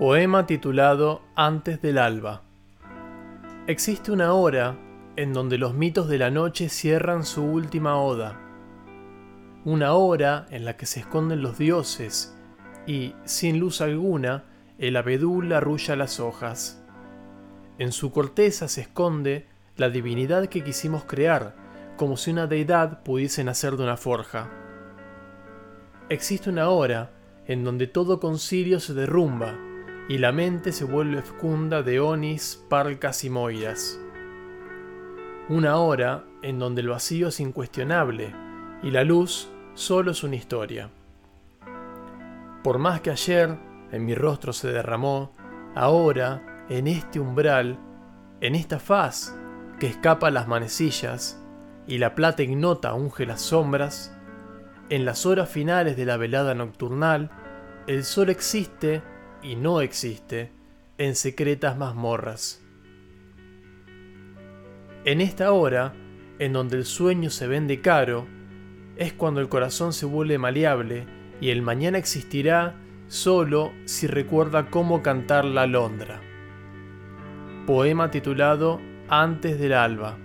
Poema titulado Antes del alba. Existe una hora en donde los mitos de la noche cierran su última oda. Una hora en la que se esconden los dioses y, sin luz alguna, el abedul arrulla las hojas. En su corteza se esconde la divinidad que quisimos crear, como si una deidad pudiese nacer de una forja. Existe una hora en donde todo concilio se derrumba, y la mente se vuelve fecunda de onis, parcas y moiras. Una hora en donde el vacío es incuestionable y la luz solo es una historia. Por más que ayer en mi rostro se derramó, ahora, en este umbral, en esta faz que escapa a las manecillas y la plata ignota unge las sombras, en las horas finales de la velada nocturnal, el sol existe y no existe en secretas mazmorras. En esta hora, en donde el sueño se vende caro, es cuando el corazón se vuelve maleable y el mañana existirá solo si recuerda cómo cantar la alondra. Poema titulado Antes del alba.